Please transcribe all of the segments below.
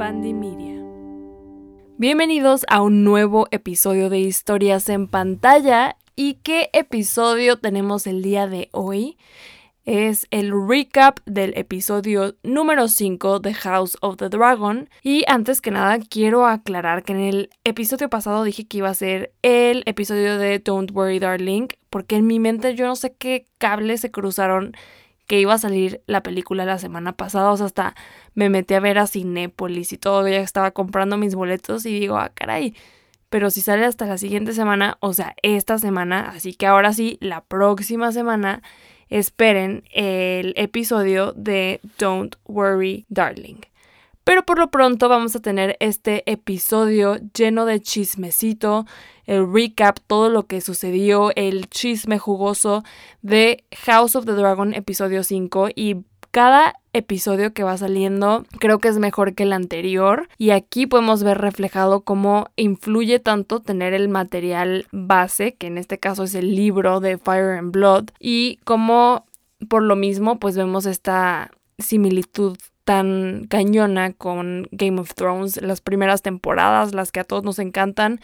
Media. Bienvenidos a un nuevo episodio de Historias en pantalla. ¿Y qué episodio tenemos el día de hoy? es el recap del episodio número 5 de House of the Dragon. Y antes que nada, quiero aclarar que en el episodio pasado dije que iba a ser el episodio de Don't Worry Darling, porque en mi mente yo no sé qué cables se cruzaron que iba a salir la película la semana pasada, o sea, hasta me metí a ver a Cinépolis y todo, ya estaba comprando mis boletos y digo, ah, caray, pero si sale hasta la siguiente semana, o sea, esta semana, así que ahora sí, la próxima semana esperen el episodio de Don't Worry Darling. Pero por lo pronto vamos a tener este episodio lleno de chismecito, el recap, todo lo que sucedió, el chisme jugoso de House of the Dragon episodio 5 y cada episodio que va saliendo creo que es mejor que el anterior. Y aquí podemos ver reflejado cómo influye tanto tener el material base, que en este caso es el libro de Fire and Blood, y cómo por lo mismo pues vemos esta similitud tan cañona con Game of Thrones, las primeras temporadas, las que a todos nos encantan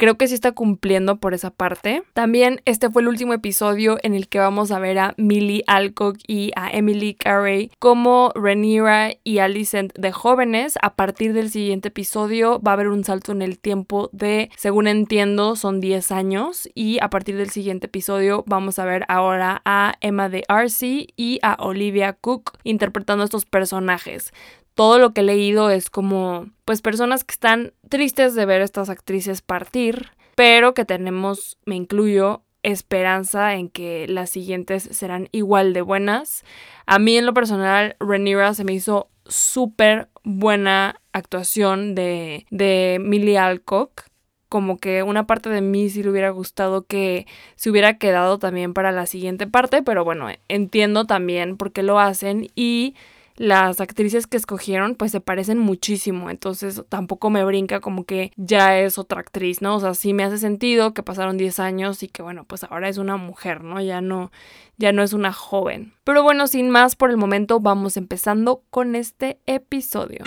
Creo que sí está cumpliendo por esa parte. También este fue el último episodio en el que vamos a ver a Millie Alcock y a Emily Carey como Rhaenyra y Alicent de jóvenes. A partir del siguiente episodio va a haber un salto en el tiempo de, según entiendo, son 10 años. Y a partir del siguiente episodio vamos a ver ahora a Emma de Arcee y a Olivia Cook interpretando estos personajes todo lo que he leído es como, pues personas que están tristes de ver estas actrices partir, pero que tenemos, me incluyo, esperanza en que las siguientes serán igual de buenas. A mí en lo personal, Rhaenyra se me hizo súper buena actuación de, de Millie Alcock. Como que una parte de mí sí le hubiera gustado que se hubiera quedado también para la siguiente parte, pero bueno, entiendo también por qué lo hacen y las actrices que escogieron pues se parecen muchísimo, entonces tampoco me brinca como que ya es otra actriz, ¿no? O sea, sí me hace sentido que pasaron 10 años y que bueno, pues ahora es una mujer, ¿no? Ya no ya no es una joven. Pero bueno, sin más por el momento vamos empezando con este episodio.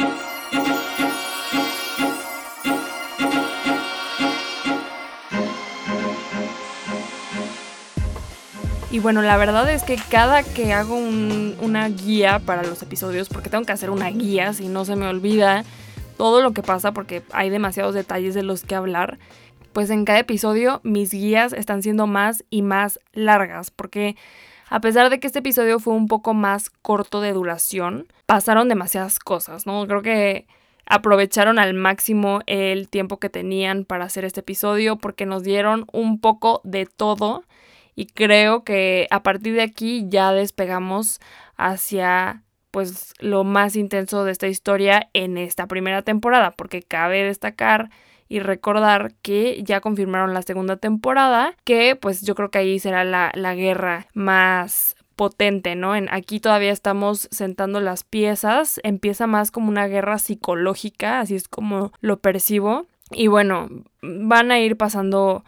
Y bueno, la verdad es que cada que hago una guía para los episodios, porque tengo que hacer una guía si no se me olvida todo lo que pasa, porque hay demasiados detalles de los que hablar, pues en cada episodio mis guías están siendo más y más largas, porque a pesar de que este episodio fue un poco más corto de duración, pasaron demasiadas cosas, ¿no? Creo que aprovecharon al máximo el tiempo que tenían para hacer este episodio porque nos dieron un poco de todo y creo que a partir de aquí ya despegamos hacia pues lo más intenso de esta historia en esta primera temporada, porque cabe destacar y recordar que ya confirmaron la segunda temporada, que pues yo creo que ahí será la, la guerra más potente, ¿no? En, aquí todavía estamos sentando las piezas, empieza más como una guerra psicológica, así es como lo percibo. Y bueno, van a ir pasando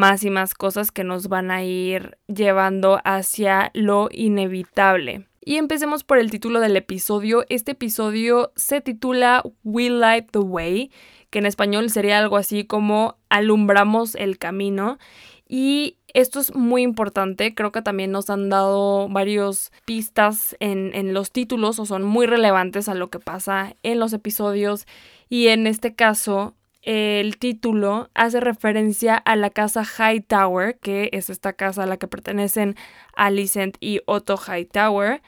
más y más cosas que nos van a ir llevando hacia lo inevitable. Y empecemos por el título del episodio. Este episodio se titula We Light the Way, que en español sería algo así como Alumbramos el camino. Y esto es muy importante, creo que también nos han dado varios pistas en, en los títulos o son muy relevantes a lo que pasa en los episodios. Y en este caso, el título hace referencia a la casa Hightower, que es esta casa a la que pertenecen Alicent y Otto Hightower.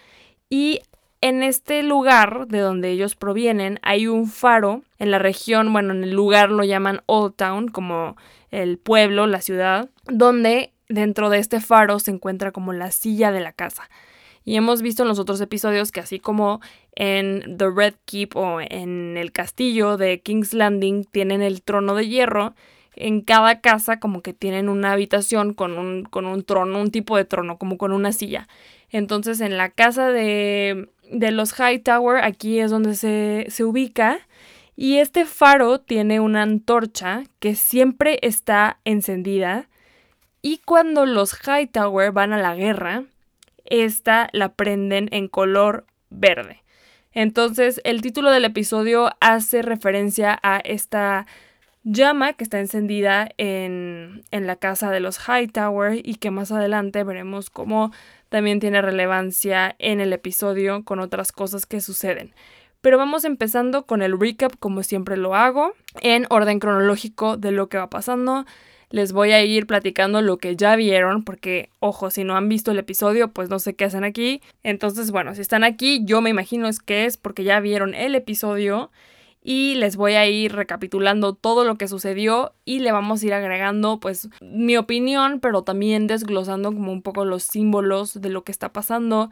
Y en este lugar de donde ellos provienen hay un faro en la región, bueno, en el lugar lo llaman Old Town, como el pueblo, la ciudad, donde dentro de este faro se encuentra como la silla de la casa. Y hemos visto en los otros episodios que así como en The Red Keep o en el castillo de King's Landing tienen el trono de hierro, en cada casa como que tienen una habitación con un, con un trono, un tipo de trono, como con una silla. Entonces en la casa de, de los Hightower, aquí es donde se, se ubica. Y este faro tiene una antorcha que siempre está encendida. Y cuando los Hightower van a la guerra, esta la prenden en color verde. Entonces, el título del episodio hace referencia a esta llama que está encendida en, en la casa de los Hightower y que más adelante veremos cómo también tiene relevancia en el episodio con otras cosas que suceden. Pero vamos empezando con el recap como siempre lo hago, en orden cronológico de lo que va pasando. Les voy a ir platicando lo que ya vieron, porque, ojo, si no han visto el episodio, pues no sé qué hacen aquí. Entonces, bueno, si están aquí, yo me imagino es que es porque ya vieron el episodio y les voy a ir recapitulando todo lo que sucedió y le vamos a ir agregando pues mi opinión, pero también desglosando como un poco los símbolos de lo que está pasando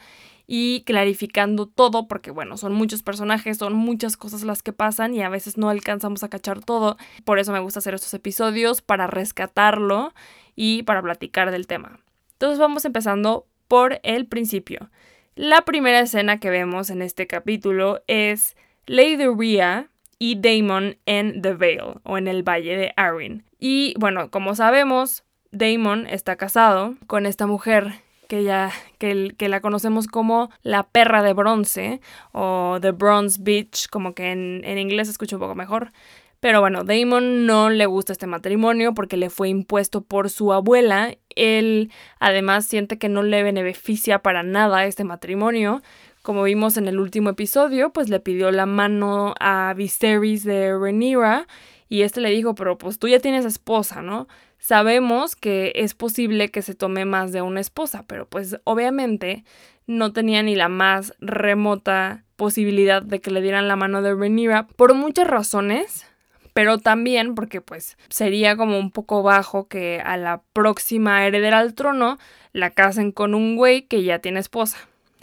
y clarificando todo porque bueno, son muchos personajes, son muchas cosas las que pasan y a veces no alcanzamos a cachar todo. Por eso me gusta hacer estos episodios para rescatarlo y para platicar del tema. Entonces vamos empezando por el principio. La primera escena que vemos en este capítulo es Lady Rhea y Damon en The Vale o en el Valle de Arryn. Y bueno, como sabemos, Damon está casado con esta mujer que ya que, que, la conocemos como la perra de bronce o The Bronze Beach, como que en, en inglés se escucha un poco mejor. Pero bueno, Damon no le gusta este matrimonio porque le fue impuesto por su abuela. Él además siente que no le beneficia para nada este matrimonio. Como vimos en el último episodio, pues le pidió la mano a Viserys de Rhaenyra y este le dijo, pero pues tú ya tienes esposa, ¿no? Sabemos que es posible que se tome más de una esposa, pero pues obviamente no tenía ni la más remota posibilidad de que le dieran la mano de Rhaenyra por muchas razones, pero también porque pues sería como un poco bajo que a la próxima heredera al trono la casen con un güey que ya tiene esposa.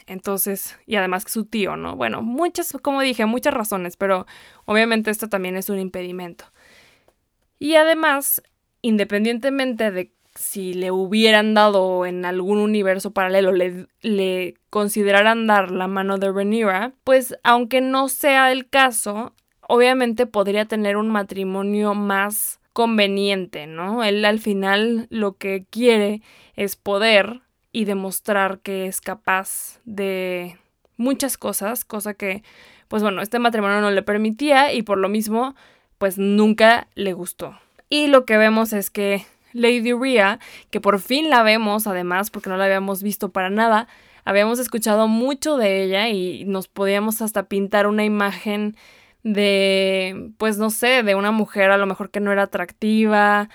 Entonces, y además su tío, ¿no? Bueno, muchas, como dije, muchas razones, pero obviamente esto también es un impedimento. Y además, independientemente de si le hubieran dado en algún universo paralelo, le, consideraran dar la mano de Rhaenyra, pues aunque no sea el caso, obviamente podría tener un matrimonio más conveniente, ¿no? Él al final lo que quiere es poder y demostrar que es capaz de muchas cosas, cosa que, pues bueno, este matrimonio no le permitía y por lo mismo, pues nunca le gustó. Y lo que vemos es que Lady Rhea, que por fin la vemos además, porque no la habíamos visto para nada, habíamos escuchado mucho de ella y nos podíamos hasta pintar una imagen de, pues no sé, de una mujer a lo mejor que no era atractiva,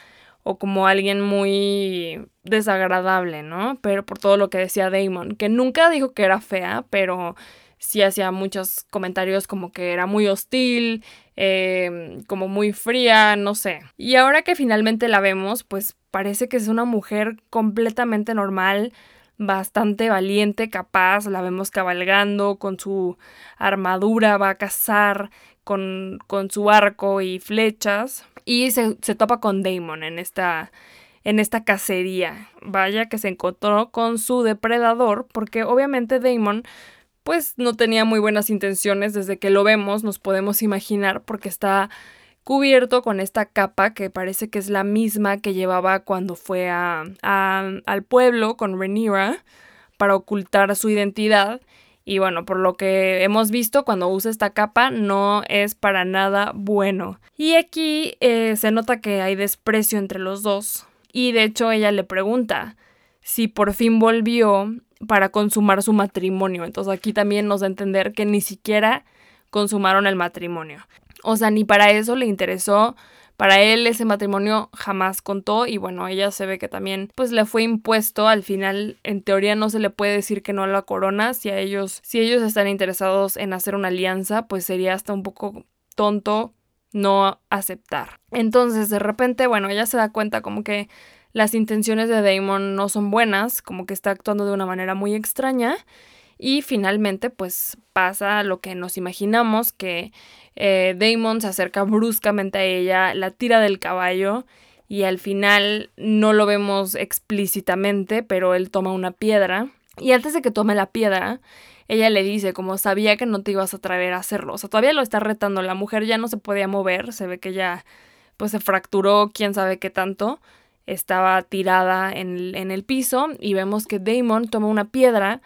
o como alguien muy desagradable, ¿no? Pero por todo lo que decía Damon, que nunca dijo que era fea, pero sí hacía muchos comentarios como que era muy hostil, em, como muy fría, no sé. Y ahora que finalmente la vemos, pues parece que es una mujer completamente normal, bastante valiente, capaz, la vemos cabalgando con su armadura, va a cazar con, con su arco y flechas y se, topa con Damon en esta, en esta cacería. Vaya que se encontró con su depredador, porque obviamente Damon pues no tenía muy buenas intenciones desde que lo vemos, nos podemos imaginar, porque está cubierto con esta capa que parece que es la misma que llevaba cuando fue a, al pueblo con Rhaenyra para ocultar su identidad y bueno, por lo que hemos visto, cuando usa esta capa no es para nada bueno. Y aquí eh, se nota que hay desprecio entre los dos. Y de hecho ella le pregunta si por fin volvió para consumar su matrimonio. Entonces aquí también nos da a entender que ni siquiera consumaron el matrimonio. O sea, ni para eso le interesó para él ese matrimonio jamás contó y bueno, ella se ve que también pues le fue impuesto, al final en teoría no se le puede decir que no a la corona, si a ellos si ellos están interesados en hacer una alianza, pues sería hasta un poco tonto no aceptar. Entonces, de repente, bueno, ella se da cuenta como que las intenciones de Damon no son buenas, como que está actuando de una manera muy extraña y finalmente pues pasa lo que nos imaginamos, que eh, Damon se acerca bruscamente a ella, la tira del caballo y al final no lo vemos explícitamente, pero él toma una piedra y antes de que tome la piedra, ella le dice como sabía que no te ibas a atrever a hacerlo, o sea, todavía lo está retando, la mujer ya no se podía mover, se ve que ya pues se fracturó, quién sabe qué tanto, estaba tirada en, en el piso y vemos que Damon toma una piedra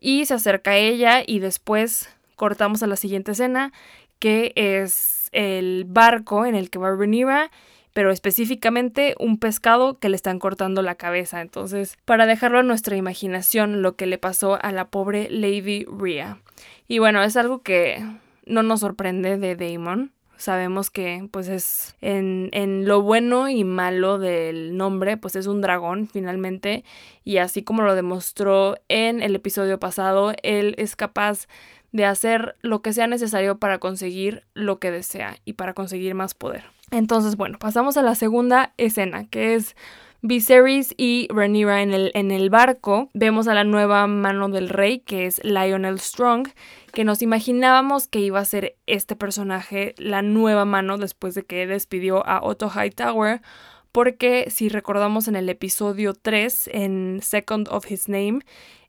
y se acerca a ella y después cortamos a la siguiente escena, que es el barco en el que va Rhaenyra pero específicamente un pescado que le están cortando la cabeza. Entonces, para dejarlo a nuestra imaginación, lo que le pasó a la pobre Lady Rhea. Y bueno, es algo que no nos sorprende de Damon. Sabemos que pues es en, en, lo bueno y malo del nombre, pues es un dragón finalmente. Y así como lo demostró en el episodio pasado, él es capaz de hacer lo que sea necesario para conseguir lo que desea y para conseguir más poder. Entonces, bueno, pasamos a la segunda escena, que es Viserys y Rhaenyra en el, en el barco. Vemos a la nueva mano del rey, que es Lionel Strong, que nos imaginábamos que iba a ser este personaje la nueva mano después de que despidió a Otto Hightower, porque si recordamos en el episodio 3, en Second of His Name,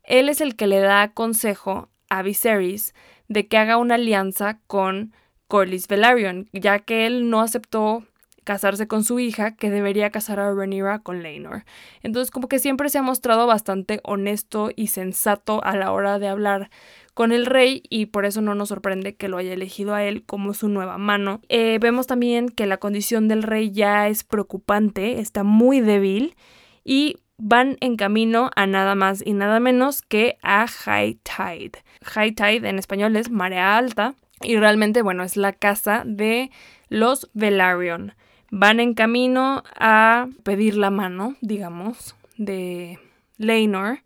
él es el que le da consejo a Viserys de que haga una alianza con Corlys Velaryon, ya que él no aceptó casarse con su hija, que debería casar a Rhaenyra con Laenor. Entonces, como que siempre se ha mostrado bastante honesto y sensato a la hora de hablar con el rey y por eso no nos sorprende que lo haya elegido a él como su nueva mano. Eh, vemos también que la condición del rey ya es preocupante, está muy débil y van en camino a nada más y nada menos que a High Tide. High Tide en español es marea alta y realmente, bueno, es la casa de los Velaryon. Van en camino a pedir la mano, digamos, de Laenor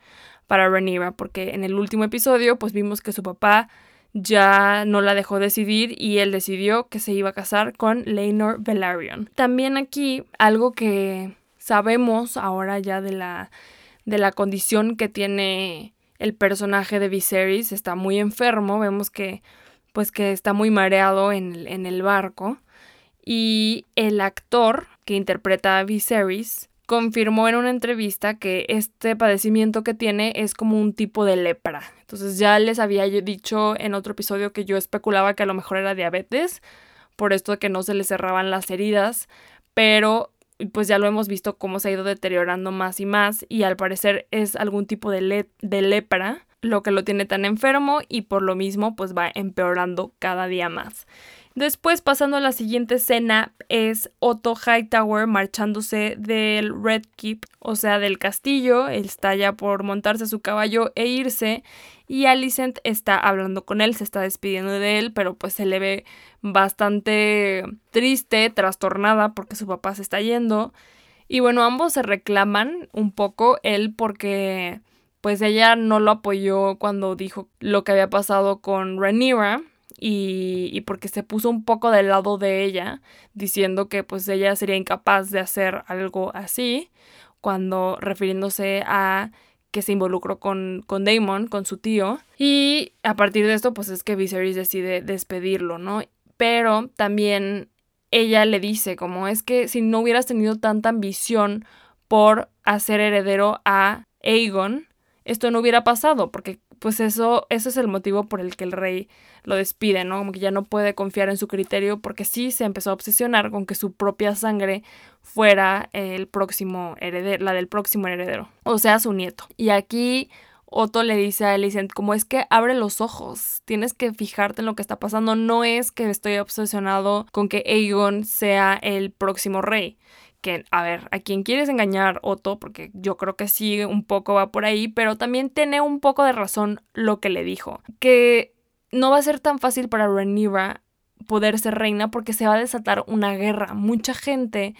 para Rhaenyra, porque en el último episodio pues vimos que su papá ya no la dejó decidir y él decidió que se iba a casar con Laenor Velaryon. También aquí algo que sabemos ahora ya de la de la condición que tiene el personaje de Viserys, está muy enfermo, vemos que pues que está muy mareado en en el barco. Y el actor que interpreta a Viserys confirmó en una entrevista que este padecimiento que tiene es como un tipo de lepra. Entonces ya les había dicho en otro episodio que yo especulaba que a lo mejor era diabetes, por esto de que no se le cerraban las heridas, pero pues ya lo hemos visto cómo se ha ido deteriorando más y más y al parecer es algún tipo de, de lepra lo que lo tiene tan enfermo y por lo mismo pues va empeorando cada día más. Después, pasando a la siguiente escena, es Otto Hightower marchándose del Red Keep, o sea, del castillo. Él está ya por montarse su caballo e irse. Y Alicent está hablando con él, se está despidiendo de él, pero pues se le ve bastante triste, trastornada porque su papá se está yendo. Y bueno, ambos se reclaman un poco, él porque pues ella no lo apoyó cuando dijo lo que había pasado con Rhaenyra y, y, porque se puso un poco del lado de ella, diciendo que pues ella sería incapaz de hacer algo así, cuando refiriéndose a que se involucró con, con Damon, con su tío, y a partir de esto pues es que Viserys decide despedirlo, ¿no? Pero también ella le dice como es que si no hubieras tenido tanta ambición por hacer heredero a Aegon, esto no hubiera pasado, porque pues eso, eso es el motivo por el que el rey lo despide, ¿no? Como que ya no puede confiar en su criterio porque sí se empezó a obsesionar con que su propia sangre fuera el próximo heredero, la del próximo heredero, o sea, su nieto. Y aquí Otto le dice a Alicent, como es que abre los ojos, tienes que fijarte en lo que está pasando, no es que estoy obsesionado con que Aegon sea el próximo rey que, a ver, a quien quieres engañar, Otto, porque yo creo que sí, un poco va por ahí, pero también tiene un poco de razón lo que le dijo, que no va a ser tan fácil para Rhaenyra poder ser reina porque se va a desatar una guerra. Mucha gente,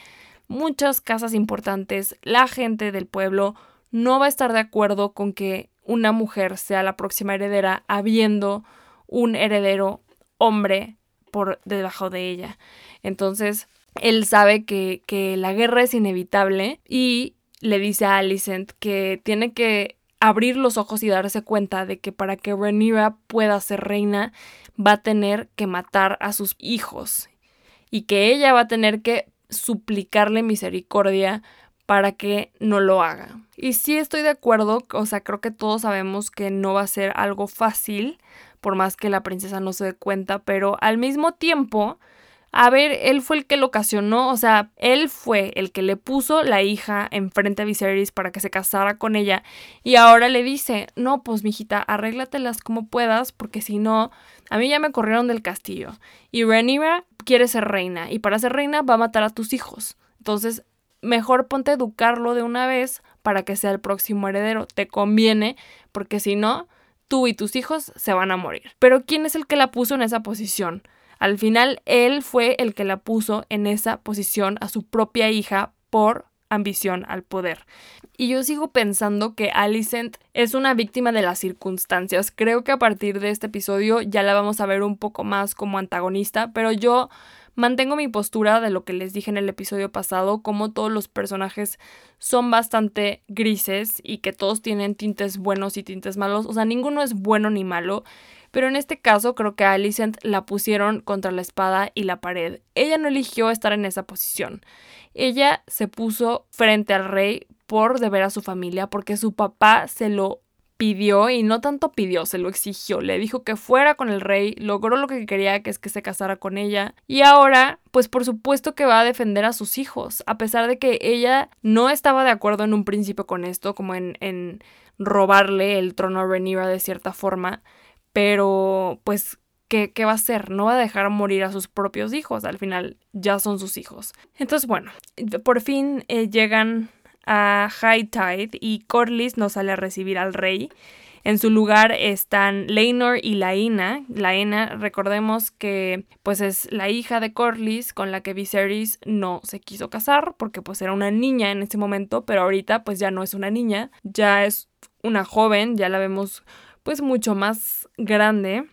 muchas casas importantes, la gente del pueblo no va a estar de acuerdo con que una mujer sea la próxima heredera habiendo un heredero hombre por debajo de ella. Entonces, él sabe que, que la guerra es inevitable y le dice a Alicent que tiene que abrir los ojos y darse cuenta de que para que Rhaenyra pueda ser reina va a tener que matar a sus hijos y que ella va a tener que suplicarle misericordia para que no lo haga. Y sí estoy de acuerdo, o sea, creo que todos sabemos que no va a ser algo fácil, por más que la princesa no se dé cuenta, pero al mismo tiempo a ver, él fue el que lo ocasionó, o sea, él fue el que le puso la hija enfrente a Viserys para que se casara con ella y ahora le dice, no, pues mijita, arréglatelas como puedas porque si no, a mí ya me corrieron del castillo y Rhaenyra quiere ser reina y para ser reina va a matar a tus hijos. Entonces, mejor ponte a educarlo de una vez para que sea el próximo heredero. Te conviene porque si no, tú y tus hijos se van a morir. Pero ¿quién es el que la puso en esa posición? Al final, él fue el que la puso en esa posición a su propia hija por ambición al poder. Y yo sigo pensando que Alicent es una víctima de las circunstancias. Creo que a partir de este episodio ya la vamos a ver un poco más como antagonista, pero yo mantengo mi postura de lo que les dije en el episodio pasado, como todos los personajes son bastante grises y que todos tienen tintes buenos y tintes malos. O sea, ninguno es bueno ni malo. Pero en este caso creo que a Alicent la pusieron contra la espada y la pared. Ella no eligió estar en esa posición. Ella se puso frente al rey por deber a su familia, porque su papá se lo pidió y no tanto pidió, se lo exigió, le dijo que fuera con el rey, logró lo que quería, que es que se casara con ella y ahora, pues por supuesto que va a defender a sus hijos, a pesar de que ella no estaba de acuerdo en un principio con esto, como en, robarle el trono a Rhaenyra de cierta forma, pero pues ¿Qué, ¿qué, va a hacer? No va a dejar morir a sus propios hijos, al final ya son sus hijos. Entonces, bueno, por fin eh, llegan a High Tide y Corlys no sale a recibir al rey. En su lugar están Leinor y Laena. Laena, recordemos que pues es la hija de Corlys con la que Viserys no se quiso casar porque pues era una niña en ese momento, pero ahorita pues ya no es una niña, ya es una joven, ya la vemos pues mucho más grande.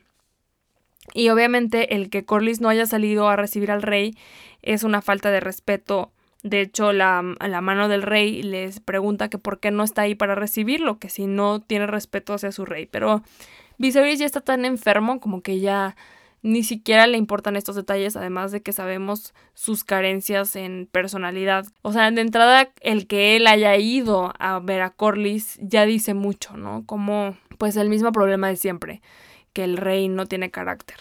Y obviamente el que Corlys no haya salido a recibir al rey es una falta de respeto de hecho, la, la, mano del rey les pregunta que por qué no está ahí para recibirlo, que si no tiene respeto hacia su rey. Pero Viserys ya está tan enfermo como que ya ni siquiera le importan estos detalles, además de que sabemos sus carencias en personalidad. O sea, de entrada, el que él haya ido a ver a Corlys ya dice mucho, ¿no? Como, pues, el mismo problema de siempre, que el rey no tiene carácter.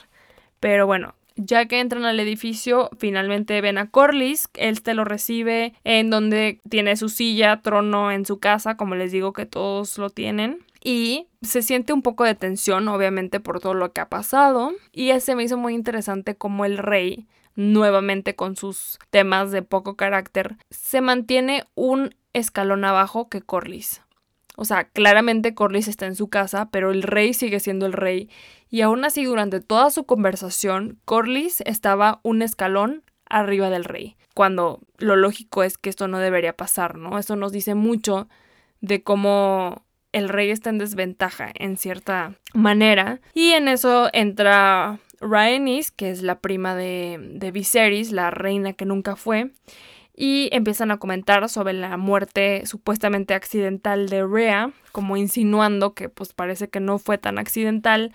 Pero bueno, ya que entran al edificio, finalmente ven a Corlys, él te lo recibe en donde tiene su silla, trono en su casa, como les digo que todos lo tienen. Y se siente un poco de tensión, obviamente, por todo lo que ha pasado. Y ese me hizo muy interesante como el rey, nuevamente con sus temas de poco carácter, se mantiene un escalón abajo que Corlys. O sea, claramente Corlys está en su casa, pero el rey sigue siendo el rey. Y aún así, durante toda su conversación, Corlys estaba un escalón arriba del rey. Cuando lo lógico es que esto no debería pasar, ¿no? Eso nos dice mucho de cómo el rey está en desventaja en cierta manera. Y en eso entra Rhaenys, que es la prima de, Viserys, la reina que nunca fue y empiezan a comentar sobre la muerte supuestamente accidental de Rhea, como insinuando que pues parece que no fue tan accidental.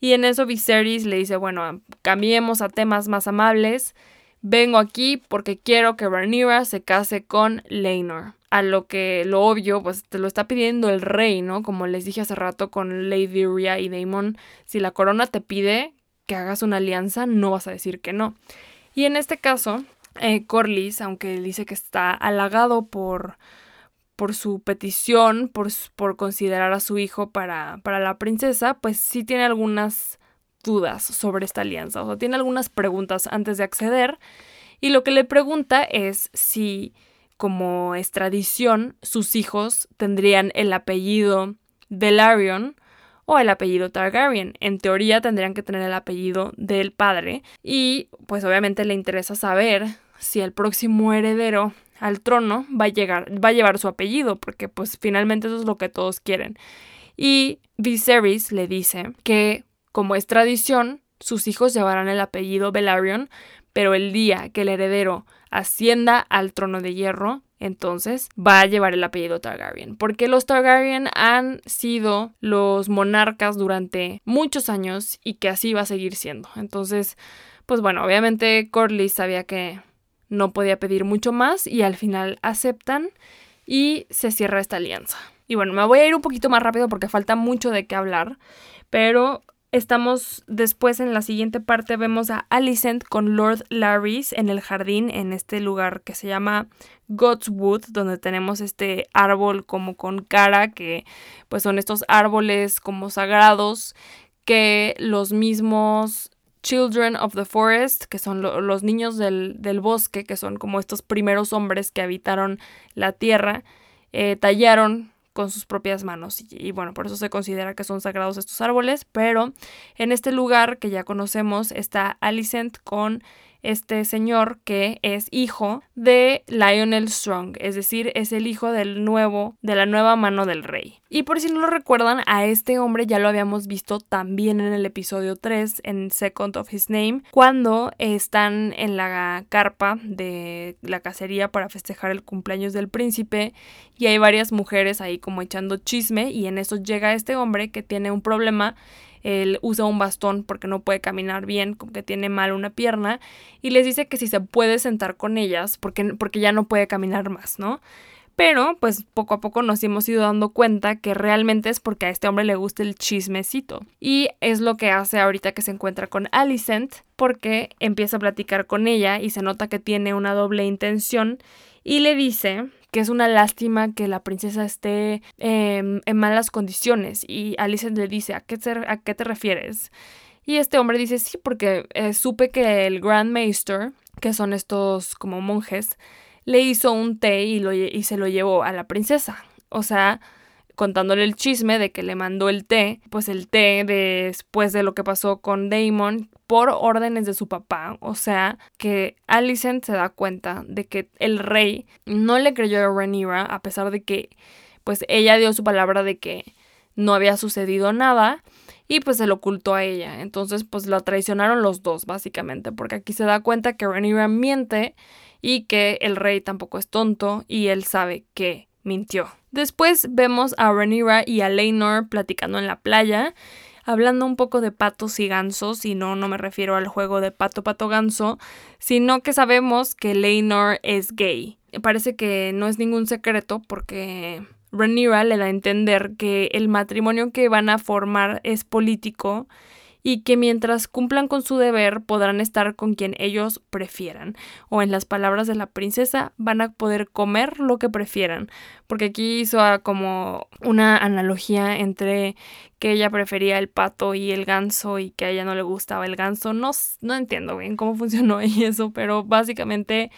Y en eso Viserys le dice, bueno, cambiemos a temas más amables. Vengo aquí porque quiero que Rhaenyra se case con Laenor. A lo que lo obvio, pues te lo está pidiendo el rey, ¿no? Como les dije hace rato con Lady Rhea y Daemon, si la corona te pide que hagas una alianza, no vas a decir que no. Y en este caso, eh, Corlys, aunque dice que está halagado por, por su petición, por, por, considerar a su hijo para, para la princesa, pues sí tiene algunas dudas sobre esta alianza, o sea, tiene algunas preguntas antes de acceder, y lo que le pregunta es si, como es tradición, sus hijos tendrían el apellido Velaryon o el apellido Targaryen. En teoría tendrían que tener el apellido del padre y pues obviamente le interesa saber si el próximo heredero al trono va a llegar, va a llevar su apellido, porque pues finalmente eso es lo que todos quieren. Y Viserys le dice que, como es tradición, sus hijos llevarán el apellido Velaryon, pero el día que el heredero ascienda al trono de hierro, entonces va a llevar el apellido Targaryen. Porque los Targaryen han sido los monarcas durante muchos años y que así va a seguir siendo. Entonces, pues bueno, obviamente Corlys sabía que no podía pedir mucho más y al final aceptan y se cierra esta alianza. Y bueno, me voy a ir un poquito más rápido porque falta mucho de qué hablar, pero Estamos después en la siguiente parte, vemos a Alicent con Lord Larrys en el jardín, en este lugar que se llama Godswood, donde tenemos este árbol como con cara, que pues son estos árboles como sagrados que los mismos Children of the Forest, que son los niños del, bosque, que son como estos primeros hombres que habitaron la tierra, eh, tallaron con sus propias manos. Y, bueno, por eso se considera que son sagrados estos árboles. Pero en este lugar que ya conocemos está Alicent con este señor que es hijo de Lionel Strong, es decir, es el hijo del nuevo, de la nueva mano del rey. Y por si no lo recuerdan, a este hombre ya lo habíamos visto también en el episodio 3, en Second of His Name, cuando están en la carpa de la cacería para festejar el cumpleaños del príncipe y hay varias mujeres ahí como echando chisme y en eso llega este hombre que tiene un problema él usa un bastón porque no puede caminar bien, como que tiene mal una pierna, y les dice que si se puede sentar con ellas porque, porque ya no puede caminar más, ¿no? Pero, pues poco a poco nos hemos ido dando cuenta que realmente es porque a este hombre le gusta el chismecito. Y es lo que hace ahorita que se encuentra con Alicent, porque empieza a platicar con ella y se nota que tiene una doble intención y le dice que es una lástima que la princesa esté em, en malas condiciones. Y Alice le dice, ¿a qué te, a qué te refieres? Y este hombre dice, sí, porque eh, supe que el Grand Maester, que son estos como monjes, le hizo un té y, lo, y se lo llevó a la princesa. O sea, contándole el chisme de que le mandó el té, pues el té después de lo que pasó con Damon por órdenes de su papá, o sea, que Alicent se da cuenta de que el rey no le creyó a Rhaenyra a pesar de que pues ella dio su palabra de que no había sucedido nada y pues se lo ocultó a ella. Entonces pues la traicionaron los dos básicamente, porque aquí se da cuenta que Rhaenyra miente y que el rey tampoco es tonto y él sabe que mintió. Después vemos a Rhaenyra y a Laenor platicando en la playa, hablando un poco de patos y gansos, y no, no me refiero al juego de pato pato ganso, sino que sabemos que Laenor es gay. Parece que no es ningún secreto porque Rhaenyra le da a entender que el matrimonio que van a formar es político y que mientras cumplan con su deber podrán estar con quien ellos prefieran. O en las palabras de la princesa, van a poder comer lo que prefieran. Porque aquí hizo como una analogía entre que ella prefería el pato y el ganso y que a ella no le gustaba el ganso. No, no entiendo bien cómo funcionó eso, pero básicamente,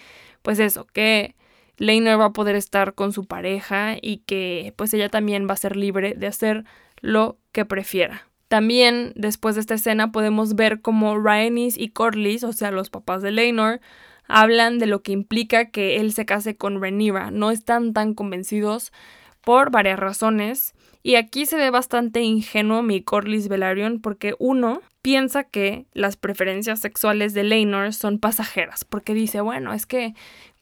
pues eso, que... Leinor va a poder estar con su pareja y que pues ella también va a ser libre de hacer lo que prefiera. También después de esta escena podemos ver cómo Rhaenys y Corlys, o sea, los papás de Laenor, hablan de lo que implica que él se case con Rhaenyra. No están tan convencidos por varias razones. Y aquí se ve bastante ingenuo mi Corlys Velaryon porque uno piensa que las preferencias sexuales de Laenor son pasajeras, porque dice, bueno, es que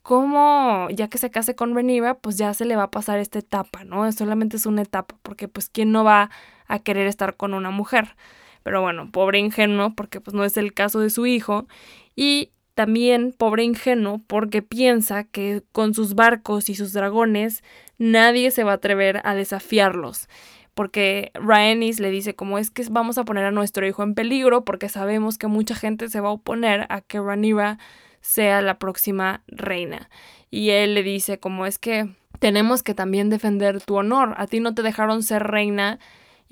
como ya que se case con Rhaenyra, pues ya se le va a pasar esta etapa, ¿no? Solamente es una etapa, porque pues quién no va a querer estar con una mujer. Pero bueno, pobre ingenuo porque pues no es el caso de su hijo y también pobre ingenuo porque piensa que con sus barcos y sus dragones nadie se va a atrever a desafiarlos. Porque Rhaenys le dice como es que vamos a poner a nuestro hijo en peligro porque sabemos que mucha gente se va a oponer a que Rhaenyra sea la próxima reina. Y él le dice como es que tenemos que también defender tu honor. A ti no te dejaron ser reina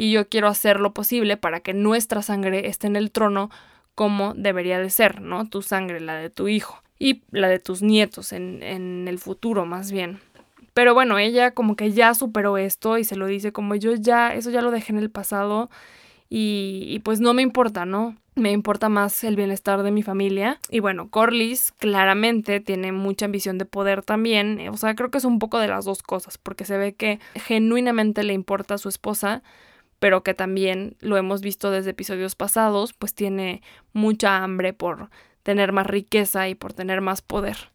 y yo quiero hacer lo posible para que nuestra sangre esté en el trono como debería de ser, ¿no? Tu sangre, la de tu hijo y la de tus nietos en, en el futuro más bien. Pero bueno, ella como que ya superó esto y se lo dice como yo ya, eso ya lo dejé en el pasado y, y pues no me importa, ¿no? Me importa más el bienestar de mi familia. Y bueno, Corlys claramente tiene mucha ambición de poder también. O sea, creo que es un poco de las dos cosas, porque se ve que genuinamente le importa a su esposa, pero que también lo hemos visto desde episodios pasados, pues tiene mucha hambre por tener más riqueza y por tener más poder.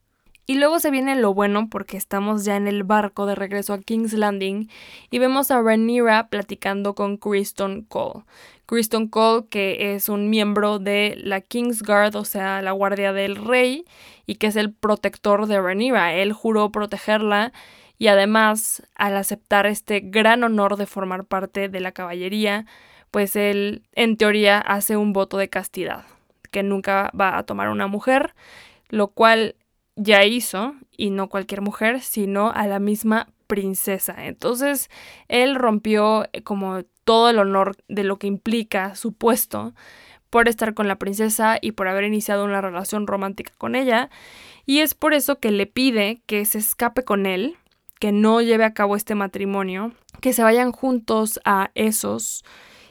Y luego se viene lo bueno porque estamos ya en el barco de regreso a King's Landing y vemos a Rhaenyra platicando con Kristen Cole. Kristen Cole, que es un miembro de la King's Guard, o sea, la guardia del rey, y que es el protector de Rhaenyra. Él juró protegerla y además, al aceptar este gran honor de formar parte de la caballería, pues él en teoría hace un voto de castidad, que nunca va a tomar una mujer, lo cual ya hizo, y no cualquier mujer, sino a la misma princesa. Entonces él rompió eh, como todo el honor de lo que implica su puesto por estar con la princesa y por haber iniciado una relación romántica con ella. Y es por eso que le pide que se escape con él, que no lleve a cabo este matrimonio, que se vayan juntos a esos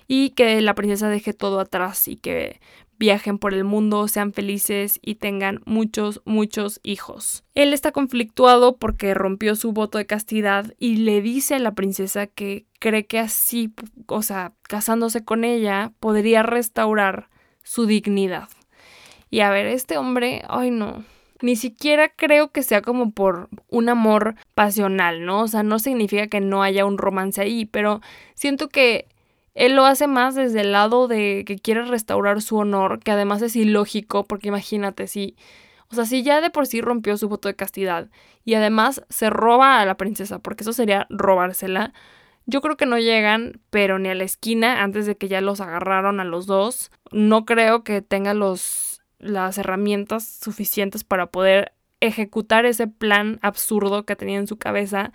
y que la princesa deje todo atrás y que viajen por el mundo, sean felices y tengan muchos, muchos hijos. Él está conflictuado porque rompió su voto de castidad y le dice a la princesa que cree que así, o sea, casándose con ella, podría restaurar su dignidad. Y a ver, este hombre, ay no, ni siquiera creo que sea como por un amor pasional, ¿no? O sea, no significa que no haya un romance ahí, pero siento que él lo hace más desde el lado de que quiere restaurar su honor, que además es ilógico, porque imagínate, si, o sea, si ya de por sí rompió su voto de castidad y además se roba a la princesa, porque eso sería robársela, yo creo que no llegan, pero ni a la esquina antes de que ya los agarraron a los dos. No creo que tenga los, las herramientas suficientes para poder ejecutar ese plan absurdo que tenía en su cabeza.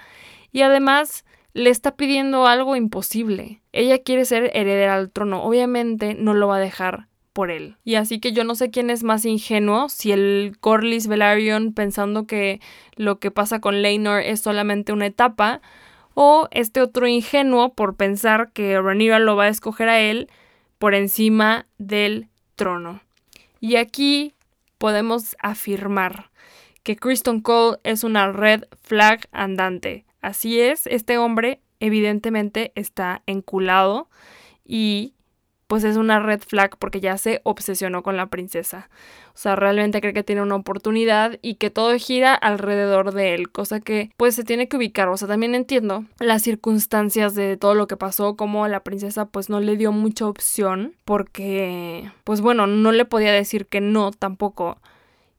Y además, le está pidiendo algo imposible. Ella quiere ser heredera al trono. Obviamente no lo va a dejar por él. Y así que yo no sé quién es más ingenuo, si el Corlys Velaryon pensando que lo que pasa con Leinor es solamente una etapa, o este otro ingenuo por pensar que Rhaenyra lo va a escoger a él por encima del trono. Y aquí podemos afirmar que Kristen Cole es una red flag andante. Así es, este hombre evidentemente está enculado y pues es una red flag porque ya se obsesionó con la princesa. O sea, realmente cree que tiene una oportunidad y que todo gira alrededor de él, cosa que pues se tiene que ubicar. O sea, también entiendo las circunstancias de todo lo que pasó, como la princesa pues no le dio mucha opción porque pues bueno, no le podía decir que no tampoco.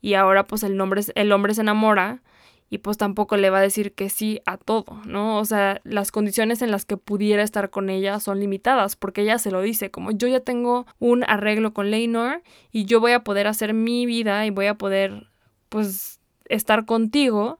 Y ahora pues el, nombre, el hombre se enamora y pues tampoco le va a decir que sí a todo, ¿no? O sea, las condiciones en las que pudiera estar con ella son limitadas, porque ella se lo dice, como yo ya tengo un arreglo con Leinor y yo voy a poder hacer mi vida y voy a poder, pues, estar contigo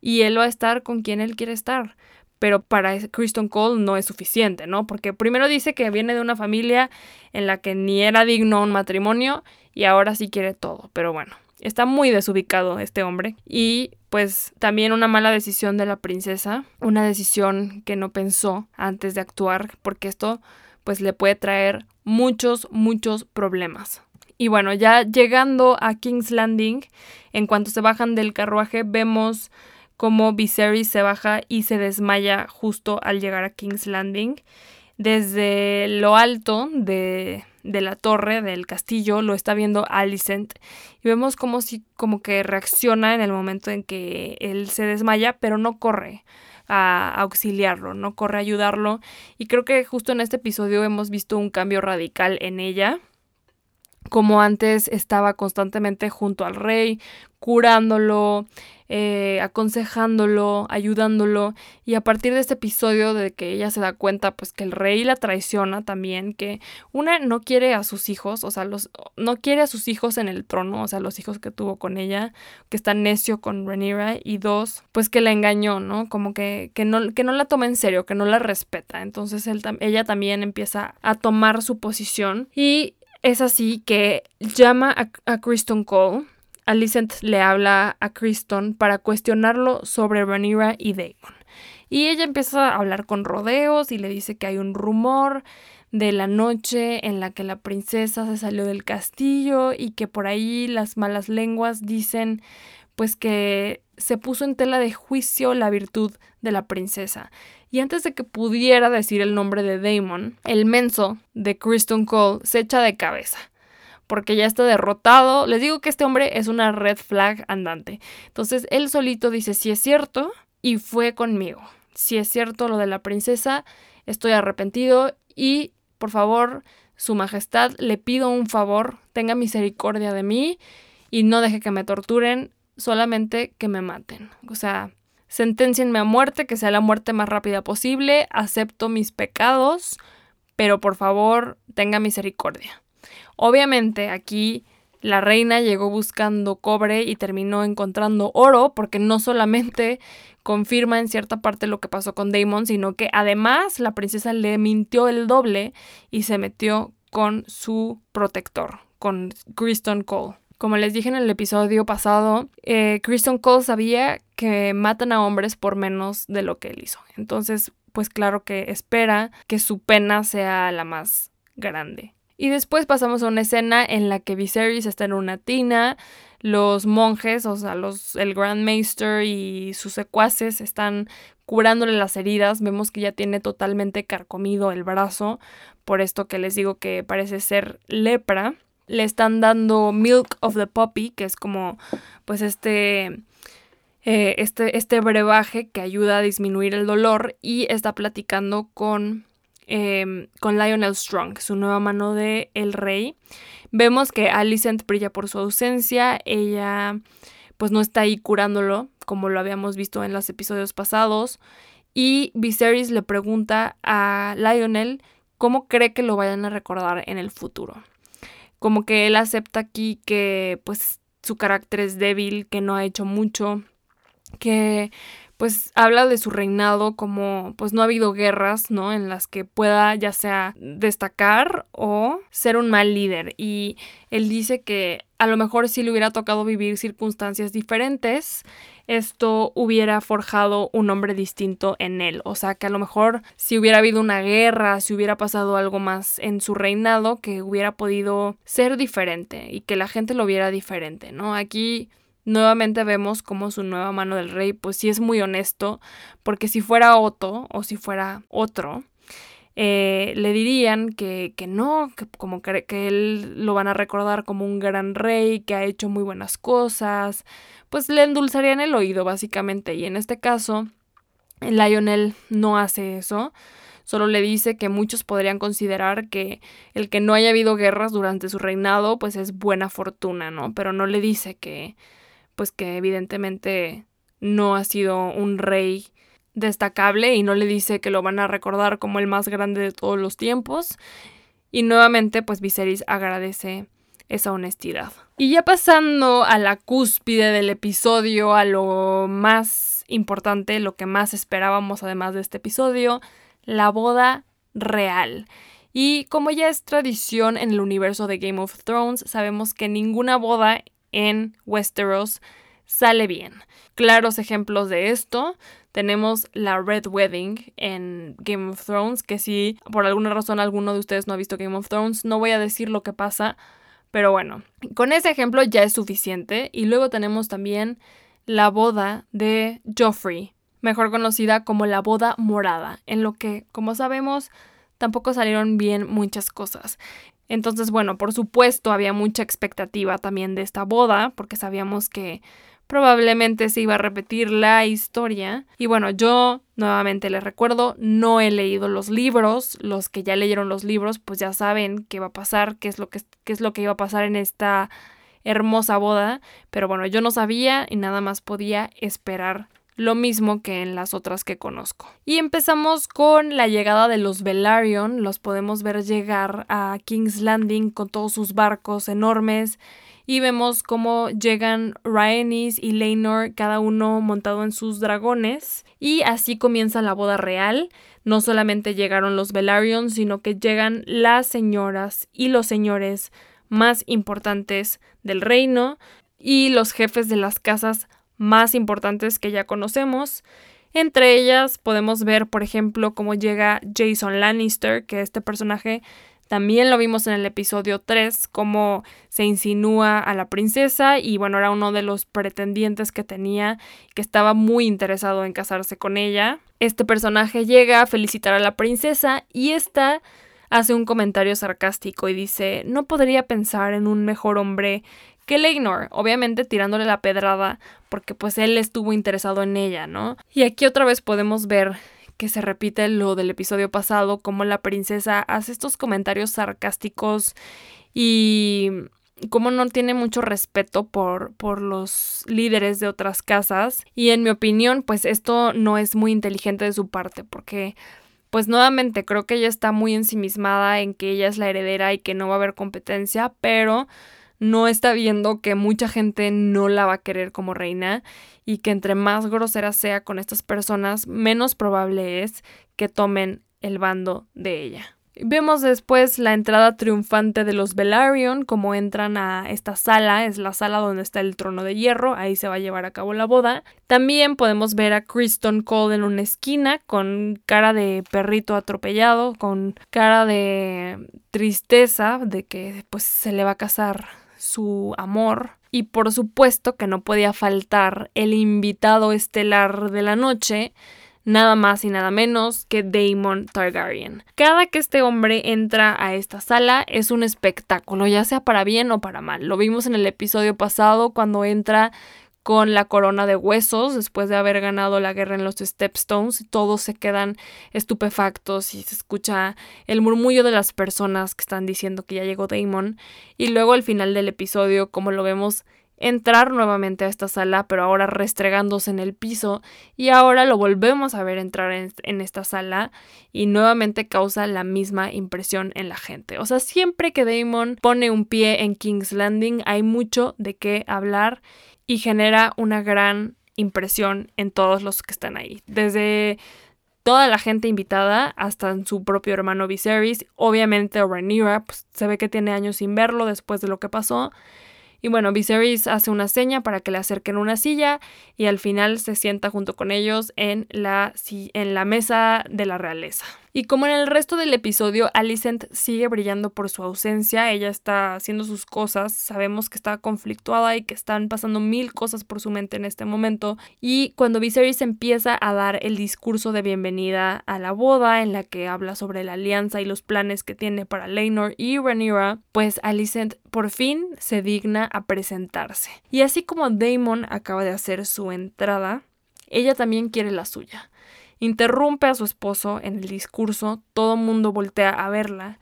y él va a estar con quien él quiere estar. Pero para Kristen Cole no es suficiente, ¿no? Porque primero dice que viene de una familia en la que ni era digno un matrimonio y ahora sí quiere todo. Pero bueno, Está muy desubicado este hombre. Y pues también una mala decisión de la princesa, una decisión que no pensó antes de actuar, porque esto pues le puede traer muchos, muchos problemas. Y bueno, ya llegando a King's Landing, en cuanto se bajan del carruaje, vemos cómo Viserys se baja y se desmaya justo al llegar a King's Landing. Desde lo alto de, de la torre del castillo lo está viendo Alicent y vemos como si como que reacciona en el momento en que él se desmaya, pero no corre a auxiliarlo, no corre a ayudarlo y creo que justo en este episodio hemos visto un cambio radical en ella como antes estaba constantemente junto al rey, curándolo, eh, aconsejándolo, ayudándolo. Y a partir de este episodio de que ella se da cuenta pues que el rey la traiciona también, que una no quiere a sus hijos, o sea, los, no quiere a sus hijos en el trono, o sea, los hijos que tuvo con ella, que está necio con Rhaenyra, y dos, pues que la engañó, ¿no? Como que, que, no, que no la toma en serio, que no la respeta. Entonces él, ella también empieza a tomar su posición y es así que llama a, a Kristen Cole. Alicent le habla a Kristen para cuestionarlo sobre Rhaenyra y Daemon. Y ella empieza a hablar con rodeos y le dice que hay un rumor de la noche en la que la princesa se salió del castillo y que por ahí las malas lenguas dicen pues que se puso en tela de juicio la virtud de la princesa. Y antes de que pudiera decir el nombre de Damon, el menso de Kristen Cole se echa de cabeza. Porque ya está derrotado. Les digo que este hombre es una red flag andante. Entonces él solito dice si es cierto y fue conmigo. Si es cierto lo de la princesa, estoy arrepentido y por favor, su majestad, le pido un favor, tenga misericordia de mí y no deje que me torturen solamente que me maten. O sea, sentencienme a muerte, que sea la muerte más rápida posible, acepto mis pecados, pero por favor tenga misericordia. Obviamente aquí la reina llegó buscando cobre y terminó encontrando oro porque no solamente confirma en cierta parte lo que pasó con Damon, sino que además la princesa le mintió el doble y se metió con su protector, con Kristen Cole. Como les dije en el episodio pasado, eh, Kristen Cole sabía que matan a hombres por menos de lo que él hizo. Entonces, pues claro que espera que su pena sea la más grande. Y después pasamos a una escena en la que Viserys está en una tina, los monjes, o sea, los, el Grand Maester y sus secuaces están curándole las heridas. Vemos que ya tiene totalmente carcomido el brazo, por esto que les digo que parece ser lepra. Le están dando Milk of the Poppy, que es como, pues, este eh, este, este brebaje que ayuda a disminuir el dolor y está platicando con, em, con Lionel Strong, su nueva mano de El Rey. Vemos que Alicent brilla por su ausencia, ella pues no está ahí curándolo, como lo habíamos visto en los episodios pasados, y Viserys le pregunta a Lionel cómo cree que lo vayan a recordar en el futuro. Como que él acepta aquí que pues su carácter es débil, que no ha hecho mucho, que pues habla de su reinado como pues no ha habido guerras, ¿no? En las que pueda ya sea destacar o ser un mal líder. Y él dice que a lo mejor si le hubiera tocado vivir circunstancias diferentes, esto hubiera forjado un hombre distinto en él. O sea, que a lo mejor si hubiera habido una guerra, si hubiera pasado algo más en su reinado, que hubiera podido ser diferente y que la gente lo viera diferente, ¿no? Aquí nuevamente vemos como su nueva mano del rey, pues sí es muy honesto, porque si fuera Otto o si fuera otro, eh, le dirían que, que no, que como que, que, él lo van a recordar como un gran rey, que ha hecho muy buenas cosas, pues le endulzarían el oído básicamente. Y en este caso, Lionel no hace eso. Solo le dice que muchos podrían considerar que el que no haya habido guerras durante su reinado, pues es buena fortuna, ¿no? Pero no le dice que, pues que evidentemente no ha sido un rey destacable y no le dice que lo van a recordar como el más grande de todos los tiempos. Y nuevamente, pues Viserys agradece esa honestidad. Y ya pasando a la cúspide del episodio, a lo más importante, lo que más esperábamos además de este episodio, la boda real. Y como ya es tradición en el universo de Game of Thrones, sabemos que ninguna boda en Westeros sale bien. Claros ejemplos de esto tenemos la Red Wedding en Game of Thrones, que si por alguna razón alguno de ustedes no ha visto Game of Thrones, no voy a decir lo que pasa, pero bueno, con ese ejemplo ya es suficiente. Y luego tenemos también la boda de Joffrey, mejor conocida como la boda morada, en lo que, como sabemos, tampoco salieron bien muchas cosas. Entonces, bueno, por supuesto había mucha expectativa también de esta boda, porque sabíamos que probablemente se iba a repetir la historia. Y bueno, yo nuevamente les recuerdo, no he leído los libros, los que ya leyeron los libros pues ya saben qué va a pasar, qué es lo que, qué es lo que iba a pasar en esta hermosa boda, pero bueno, yo no sabía y nada más podía esperar lo mismo que en las otras que conozco. Y empezamos con la llegada de los Velaryon, los podemos ver llegar a King's Landing con todos sus barcos enormes y vemos cómo llegan Rhaenys y Laenor, cada uno montado en sus dragones, y así comienza la boda real. No solamente llegaron los Velaryon, sino que llegan las señoras y los señores más importantes del reino y los jefes de las casas más importantes que ya conocemos. Entre ellas podemos ver, por ejemplo, cómo llega Jason Lannister, que este personaje también lo vimos en el episodio 3, cómo se insinúa a la princesa y bueno, era uno de los pretendientes que tenía, que estaba muy interesado en casarse con ella. Este personaje llega a felicitar a la princesa y esta hace un comentario sarcástico y dice, no podría pensar en un mejor hombre que Leinor, obviamente tirándole la pedrada porque pues él estuvo interesado en ella, ¿no? Y aquí otra vez podemos ver que se repite lo del episodio pasado, como la princesa hace estos comentarios sarcásticos y como no tiene mucho respeto por, por los líderes de otras casas. Y en mi opinión, pues esto no es muy inteligente de su parte, porque pues nuevamente creo que ella está muy ensimismada en que ella es la heredera y que no va a haber competencia, pero no está viendo que mucha gente no la va a querer como reina y que entre más grosera sea con estas personas, menos probable es que tomen el bando de ella. Vemos después la entrada triunfante de los Velaryon, como entran a esta sala, es la sala donde está el trono de hierro, ahí se va a llevar a cabo la boda. También podemos ver a Kristen Cole en una esquina, con cara de perrito atropellado, con cara de tristeza de que pues se le va a casar su amor. Y por supuesto que no podía faltar el invitado estelar de la noche, nada más y nada menos que Daemon Targaryen. Cada que este hombre entra a esta sala es un espectáculo, ya sea para bien o para mal. Lo vimos en el episodio pasado cuando entra con la corona de huesos después de haber ganado la guerra en los Stepstones. Todos se quedan estupefactos y se escucha el murmullo de las personas que están diciendo que ya llegó Daemon. Y luego al final del episodio, como lo vemos entrar nuevamente a esta sala, pero ahora restregándose en el piso y ahora lo volvemos a ver entrar en, esta sala y nuevamente causa la misma impresión en la gente. O sea, siempre que Damon pone un pie en King's Landing hay mucho de qué hablar y genera una gran impresión en todos los que están ahí. Desde toda la gente invitada, hasta su propio hermano Viserys, obviamente Rhaenyra, pues se ve que tiene años sin verlo después de lo que pasó. Y bueno, Viserys hace una seña para que le acerquen una silla y al final se sienta junto con ellos en la, en la mesa de la realeza. Y como en el resto del episodio, Alicent sigue brillando por su ausencia, ella está haciendo sus cosas, sabemos que está conflictuada y que están pasando mil cosas por su mente en este momento. Y cuando Viserys empieza a dar el discurso de bienvenida a la boda, en la que habla sobre la alianza y los planes que tiene para Laenor y Rhaenyra, pues Alicent por fin se digna a presentarse. Y así como Daemon acaba de hacer su entrada, ella también quiere la suya. Interrumpe a su esposo en el discurso, todo mundo voltea a verla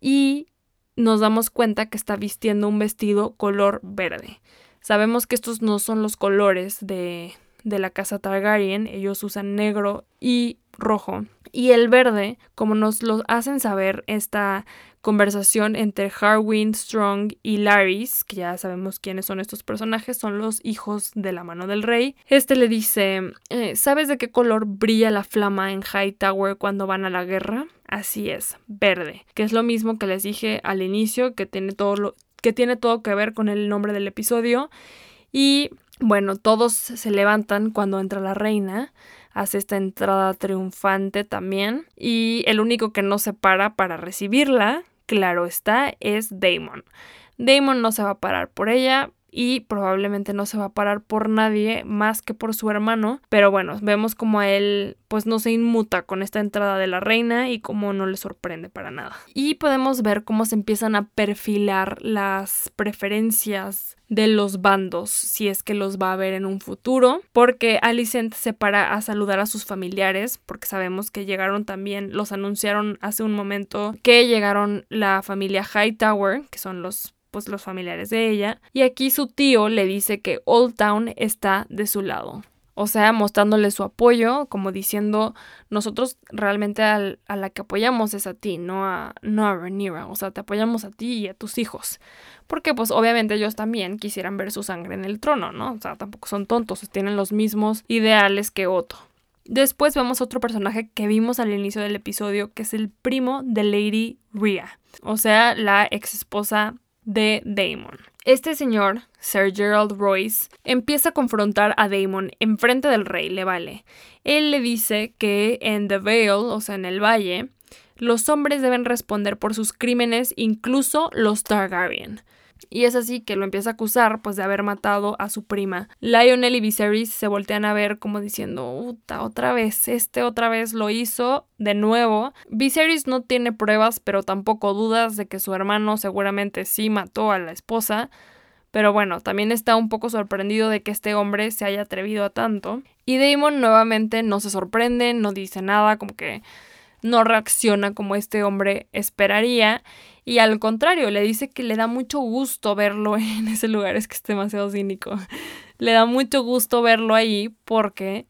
y nos damos cuenta que está vistiendo un vestido color verde. Sabemos que estos no son los colores de, de la casa Targaryen, ellos usan negro y rojo. Y el verde, como nos lo hacen saber esta conversación entre Harwin, Strong y Laris, que ya sabemos quiénes son estos personajes, son los hijos de la mano del rey. Este le dice, eh, ¿sabes de qué color brilla la flama en Hightower cuando van a la guerra? Así es, verde, que es lo mismo que les dije al inicio, que tiene todo lo que tiene todo que ver con el nombre del episodio. Y bueno, todos se levantan cuando entra la reina hace esta entrada triunfante también. Y el único que no se para para recibirla claro está, es Damon. Damon no se va a parar por ella, y probablemente no se va a parar por nadie más que por su hermano. Pero bueno, vemos como a él pues no se inmuta con esta entrada de la reina y como no le sorprende para nada. Y podemos ver cómo se empiezan a perfilar las preferencias de los bandos, si es que los va a ver en un futuro, porque Alicent se para a saludar a sus familiares, porque sabemos que llegaron también, los anunciaron hace un momento que llegaron la familia Hightower, que son los pues los familiares de ella, y aquí su tío le dice que Old Town está de su lado. O sea, mostrándole su apoyo, como diciendo, nosotros realmente a la que apoyamos es a ti, no a, no a Rhaenyra. O sea, te apoyamos a ti y a tus hijos. Porque pues obviamente ellos también quisieran ver su sangre en el trono, ¿no? O sea, tampoco son tontos, tienen los mismos ideales que Otto. Después vemos otro personaje que vimos al inicio del episodio, que es el primo de Lady Rhea, o sea, la ex esposa de Damon. Este señor, Sir Gerald Royce, empieza a confrontar a Damon enfrente del rey, le vale. Él le dice que en The Vale, o sea, en el valle, los hombres deben responder por sus crímenes, incluso los Targaryen. Y es así que lo empieza a acusar pues de haber matado a su prima. Lionel y Viserys se voltean a ver como diciendo, Uta, otra vez, este otra vez lo hizo de nuevo. Viserys no tiene pruebas, pero tampoco dudas de que su hermano seguramente sí mató a la esposa. Pero bueno, también está un poco sorprendido de que este hombre se haya atrevido a tanto. Y Daemon nuevamente no se sorprende, no dice nada, como que no reacciona como este hombre esperaría y al contrario, le dice que le da mucho gusto verlo en ese lugar, es que es demasiado cínico. Le da mucho gusto verlo ahí porque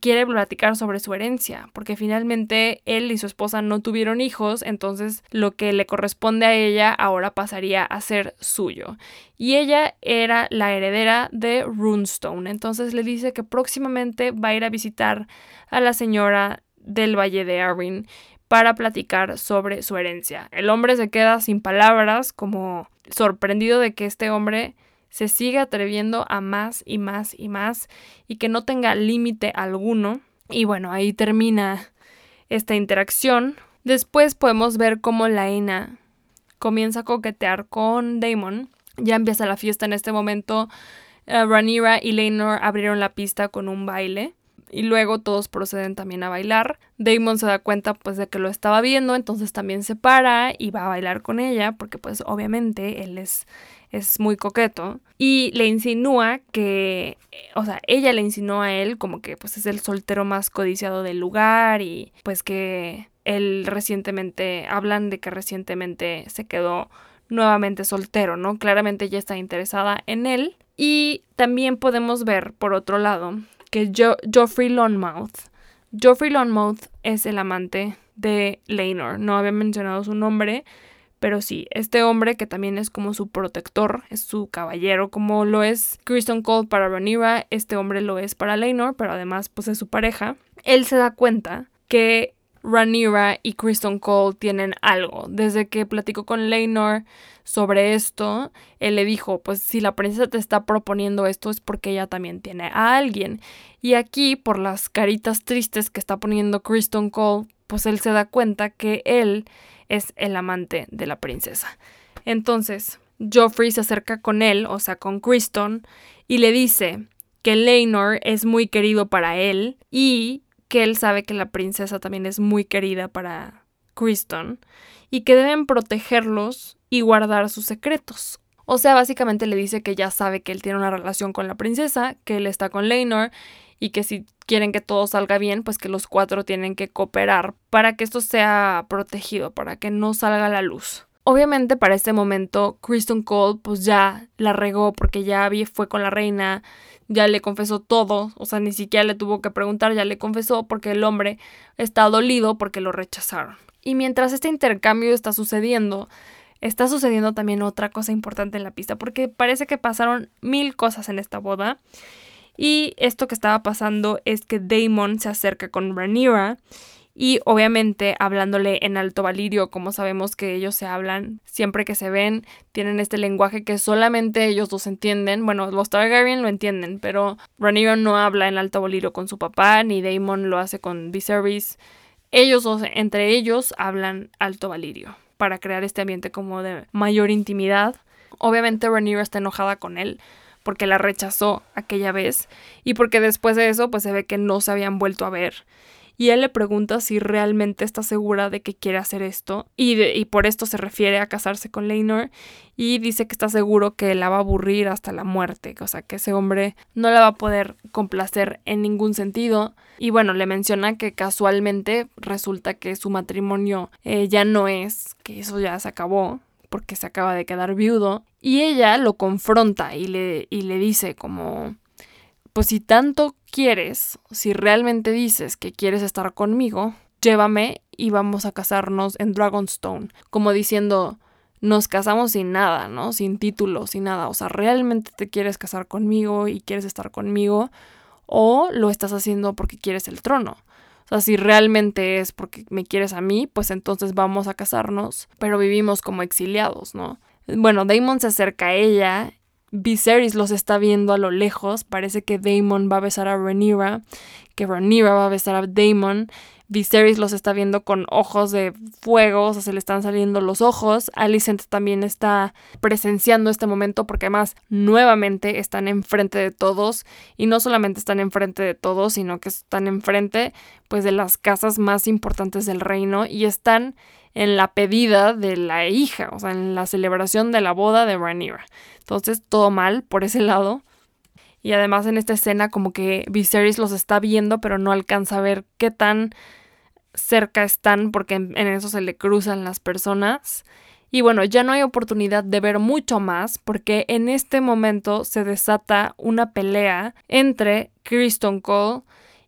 quiere platicar sobre su herencia, porque finalmente él y su esposa no tuvieron hijos, entonces lo que le corresponde a ella ahora pasaría a ser suyo. Y ella era la heredera de Runestone, entonces le dice que próximamente va a ir a visitar a la señora del Valle de Arryn para platicar sobre su herencia. El hombre se queda sin palabras, como sorprendido de que este hombre se siga atreviendo a más y más y más y que no tenga límite alguno. Y bueno, ahí termina esta interacción. Después podemos ver cómo Laena comienza a coquetear con Damon. Ya empieza la fiesta en este momento. Uh, Rhaenyra y Laenor abrieron la pista con un baile y luego todos proceden también a bailar. Damon se da cuenta pues de que lo estaba viendo, entonces también se para y va a bailar con ella porque pues obviamente él es, es muy coqueto y le insinúa que, o sea, ella le insinúa a él como que pues es el soltero más codiciado del lugar y pues que él recientemente, hablan de que recientemente se quedó nuevamente soltero, ¿no? Claramente ella está interesada en él. Y también podemos ver, por otro lado, que jo Joffrey Lonmouth. Joffrey Lonmouth es el amante de Laenor. No había mencionado su nombre, pero sí, este hombre que también es como su protector, es su caballero, como lo es Kristen Cole para Rhaenyra, este hombre lo es para Laenor, pero además pues es su pareja. Él se da cuenta que Rhaenyra y Kristen Cole tienen algo. Desde que platicó con Laenor sobre esto, él le dijo, pues si la princesa te está proponiendo esto es porque ella también tiene a alguien. Y aquí, por las caritas tristes que está poniendo Kristen Cole, pues él se da cuenta que él es el amante de la princesa. Entonces, Joffrey se acerca con él, o sea, con Kristen, y le dice que Laenor es muy querido para él y que él sabe que la princesa también es muy querida para Kristen y que deben protegerlos y guardar sus secretos. O sea, básicamente le dice que ya sabe que él tiene una relación con la princesa, que él está con Laenor y que si quieren que todo salga bien, pues que los cuatro tienen que cooperar para que esto sea protegido, para que no salga a la luz. Obviamente para este momento Kristen Cole pues ya la regó porque ya fue con la reina, ya le confesó todo, o sea, ni siquiera le tuvo que preguntar, ya le confesó porque el hombre está dolido porque lo rechazaron. Y mientras este intercambio está sucediendo, está sucediendo también otra cosa importante en la pista, porque parece que pasaron mil cosas en esta boda. Y esto que estaba pasando es que Damon se acerca con Rhaenyra y obviamente hablándole en alto valirio, como sabemos que ellos se hablan siempre que se ven, tienen este lenguaje que solamente ellos dos entienden. Bueno, los Targaryen lo entienden, pero Rhaenyra no habla en alto valirio con su papá, ni Daemon lo hace con Viserys. Ellos dos, entre ellos, hablan alto valirio para crear este ambiente como de mayor intimidad. Obviamente Rhaenyra está enojada con él porque la rechazó aquella vez y porque después de eso pues se ve que no se habían vuelto a ver y él le pregunta si realmente está segura de que quiere hacer esto y, y por esto se refiere a casarse con Leinor y dice que está seguro que la va a aburrir hasta la muerte, o sea que ese hombre no la va a poder complacer en ningún sentido y bueno, le menciona que casualmente resulta que su matrimonio eh, ya no es, que eso ya se acabó, porque se acaba de quedar viudo. Y ella lo confronta y le, y le dice como, pues si tanto quieres, si realmente dices que quieres estar conmigo, llévame y vamos a casarnos en Dragonstone, como diciendo, nos casamos sin nada, ¿no? Sin título, sin nada. O sea, ¿realmente te quieres casar conmigo y quieres estar conmigo? ¿O lo estás haciendo porque quieres el trono? O sea, si realmente es porque me quieres a mí, pues entonces vamos a casarnos, pero vivimos como exiliados, ¿no? Bueno, Damon se acerca a ella Viserys los está viendo a lo lejos. Parece que Daemon va a besar a Rhaenyra, que Rhaenyra va a besar a Daemon. Viserys los está viendo con ojos de fuego, o sea, se le están saliendo los ojos. Alicent también está presenciando este momento porque además nuevamente están enfrente de todos y no solamente están enfrente de todos, sino que están enfrente pues de las casas más importantes del reino y están en la pedida de la hija, o sea, en la celebración de la boda de Rhaenyra. Entonces, todo mal por ese lado. Y además en esta escena como que Viserys los está viendo, pero no alcanza a ver qué tan cerca están porque en, eso se le cruzan las personas. Y bueno, ya no hay oportunidad de ver mucho más porque en este momento se desata una pelea entre Kristen Cole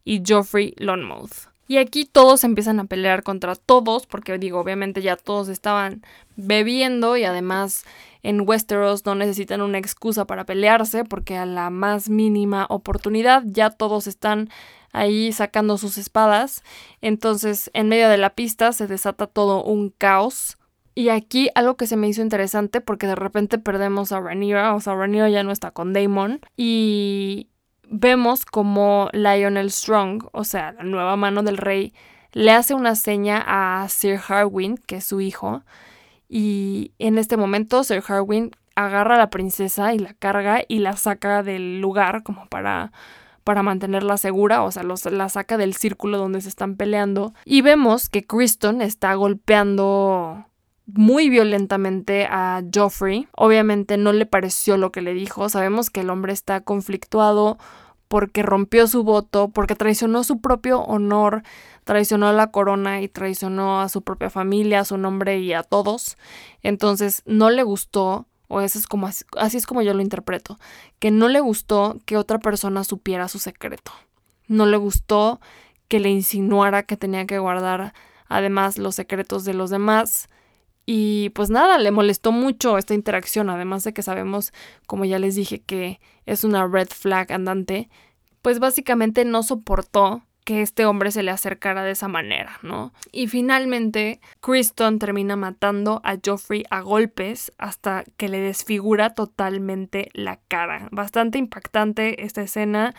y Joffrey Lonmouth. Y aquí todos empiezan a pelear contra todos, porque digo, obviamente ya todos estaban bebiendo y además en Westeros no necesitan una excusa para pelearse, porque a la más mínima oportunidad ya todos están ahí sacando sus espadas. Entonces, en medio de la pista se desata todo un caos. Y aquí algo que se me hizo interesante porque de repente perdemos a Rhaenyra, o sea, Rhaenyra ya no está con Daemon y vemos como Lionel Strong, o sea, la nueva mano del rey, le hace una seña a Sir Harwin, que es su hijo, y en este momento Sir Harwin agarra a la princesa y la carga y la saca del lugar como para para mantenerla segura, o sea, los, la saca del círculo donde se están peleando. Y vemos que Kristen está golpeando muy violentamente a Joffrey. Obviamente no le pareció lo que le dijo. Sabemos que el hombre está conflictuado porque rompió su voto, porque traicionó su propio honor, traicionó a la corona y traicionó a su propia familia, a su nombre y a todos. Entonces no le gustó, o eso es como así, así es como yo lo interpreto, que no le gustó que otra persona supiera su secreto. No le gustó que le insinuara que tenía que guardar además los secretos de los demás y pues nada, le molestó mucho esta interacción, además de que sabemos, como ya les dije, que es una red flag andante, pues básicamente no soportó que este hombre se le acercara de esa manera, ¿no? Y finalmente, Kristen termina matando a Joffrey a golpes hasta que le desfigura totalmente la cara. Bastante impactante esta escena,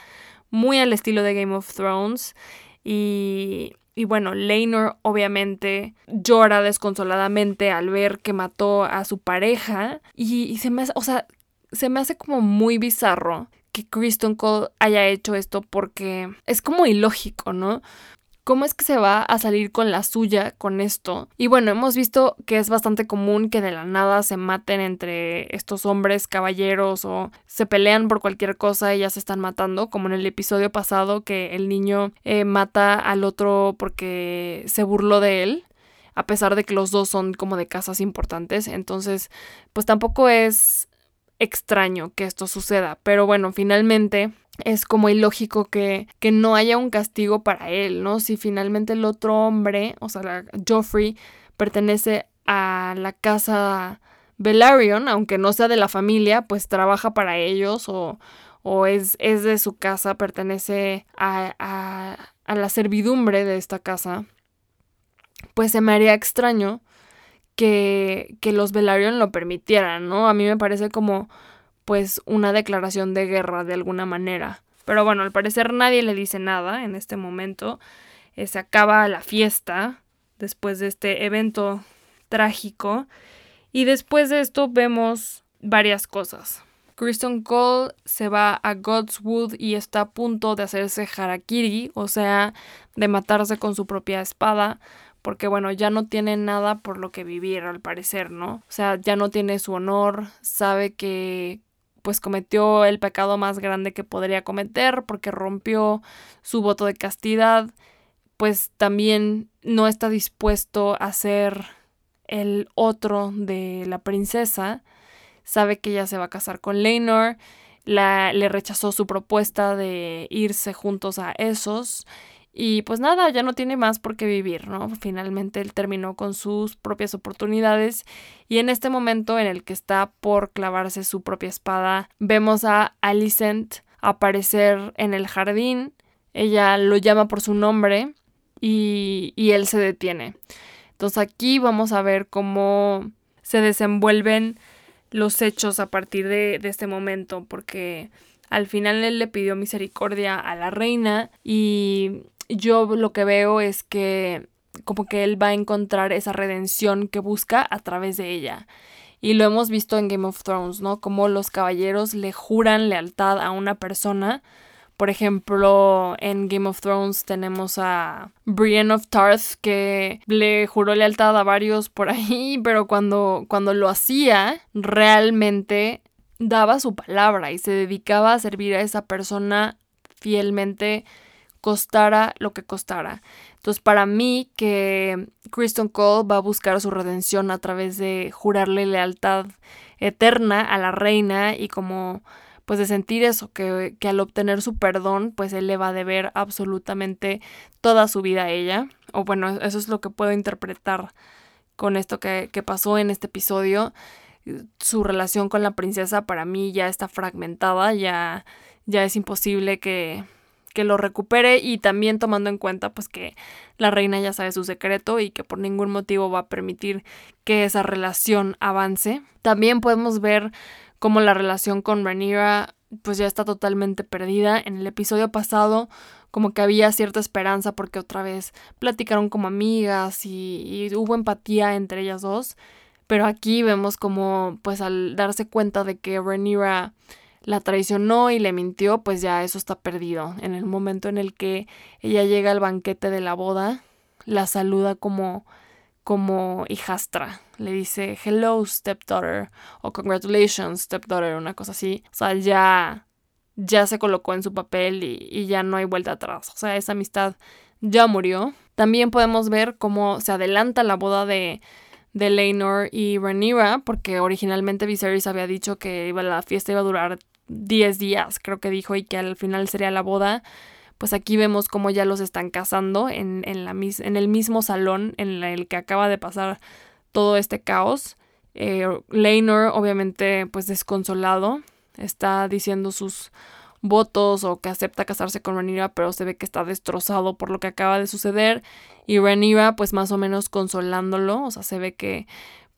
muy al estilo de Game of Thrones. Y y bueno, Leinor obviamente llora desconsoladamente al ver que mató a su pareja. Y, se me hace, o sea, se me hace como muy bizarro que Kristen Cole haya hecho esto porque es como ilógico, ¿no? ¿Cómo es que se va a salir con la suya con esto? Y bueno, hemos visto que es bastante común que de la nada se maten entre estos hombres caballeros o se pelean por cualquier cosa y ya se están matando, como en el episodio pasado que el niño eh, mata al otro porque se burló de él a pesar de que los dos son como de casas importantes. Entonces, pues tampoco es extraño que esto suceda. Pero bueno, finalmente es como ilógico que, que no haya un castigo para él, ¿no? Si finalmente el otro hombre, o sea, la, Joffrey, pertenece a la casa Velaryon, aunque no sea de la familia, pues trabaja para ellos o, o es, es, de su casa, pertenece a, a, a, la servidumbre de esta casa, pues se me haría extraño que, que los Velaryon lo permitieran, ¿no? A mí me parece como pues una declaración de guerra de alguna manera. Pero bueno, al parecer nadie le dice nada en este momento. Eh, se acaba la fiesta después de este evento trágico. Y después de esto vemos varias cosas. Kristen Cole se va a Godswood y está a punto de hacerse harakiri, o sea, de matarse con su propia espada, porque bueno, ya no tiene nada por lo que vivir al parecer, ¿no? O sea, ya no tiene su honor, sabe que pues cometió el pecado más grande que podría cometer porque rompió su voto de castidad, pues también no está dispuesto a ser el otro de la princesa, sabe que ella se va a casar con Leinor, la, le rechazó su propuesta de irse juntos a esos y pues nada, ya no tiene más por qué vivir, ¿no? Finalmente él terminó con sus propias oportunidades y en este momento en el que está por clavarse su propia espada, vemos a Alicent aparecer en el jardín. Ella lo llama por su nombre y, y él se detiene. Entonces aquí vamos a ver cómo se desenvuelven los hechos a partir de, de este momento, porque al final él le pidió misericordia a la reina y yo lo que veo es que como que él va a encontrar esa redención que busca a través de ella. Y lo hemos visto en Game of Thrones, ¿no? Como los caballeros le juran lealtad a una persona. Por ejemplo, en Game of Thrones tenemos a Brienne of Tarth que le juró lealtad a varios por ahí, pero cuando, cuando lo hacía, realmente daba su palabra y se dedicaba a servir a esa persona fielmente costara lo que costara. Entonces, para mí, que Kristen Cole va a buscar su redención a través de jurarle lealtad eterna a la reina y como pues de sentir eso, que, que, al obtener su perdón, pues él le va a deber absolutamente toda su vida a ella. O bueno, eso es lo que puedo interpretar con esto que, que pasó en este episodio. Su relación con la princesa para mí ya está fragmentada, ya, ya es imposible que, que lo recupere y también tomando en cuenta pues que la reina ya sabe su secreto y que por ningún motivo va a permitir que esa relación avance. También podemos ver cómo la relación con Rhaenyra pues ya está totalmente perdida. En el episodio pasado como que había cierta esperanza porque otra vez platicaron como amigas y, hubo empatía entre ellas dos. Pero aquí vemos como pues al darse cuenta de que Rhaenyra la traicionó y le mintió, pues ya eso está perdido. En el momento en el que ella llega al banquete de la boda, la saluda como como hijastra. Le dice hello stepdaughter o congratulations stepdaughter, una cosa así. O sea, ya ya se colocó en su papel y, y ya no hay vuelta atrás. O sea, esa amistad ya murió. También podemos ver cómo se adelanta la boda de de Leinor y Rhaenyra, porque originalmente Viserys había dicho que la fiesta iba a durar 10 días, creo que dijo, y que al final sería la boda. Pues aquí vemos cómo ya los están casando en, en, la, en el mismo salón en el que acaba de pasar todo este caos. Eh, obviamente, pues desconsolado, está diciendo sus votos o que acepta casarse con Rhaenyra, pero se ve que está destrozado por lo que acaba de suceder. Y Rhaenyra, pues más o menos consolándolo, o sea, se ve que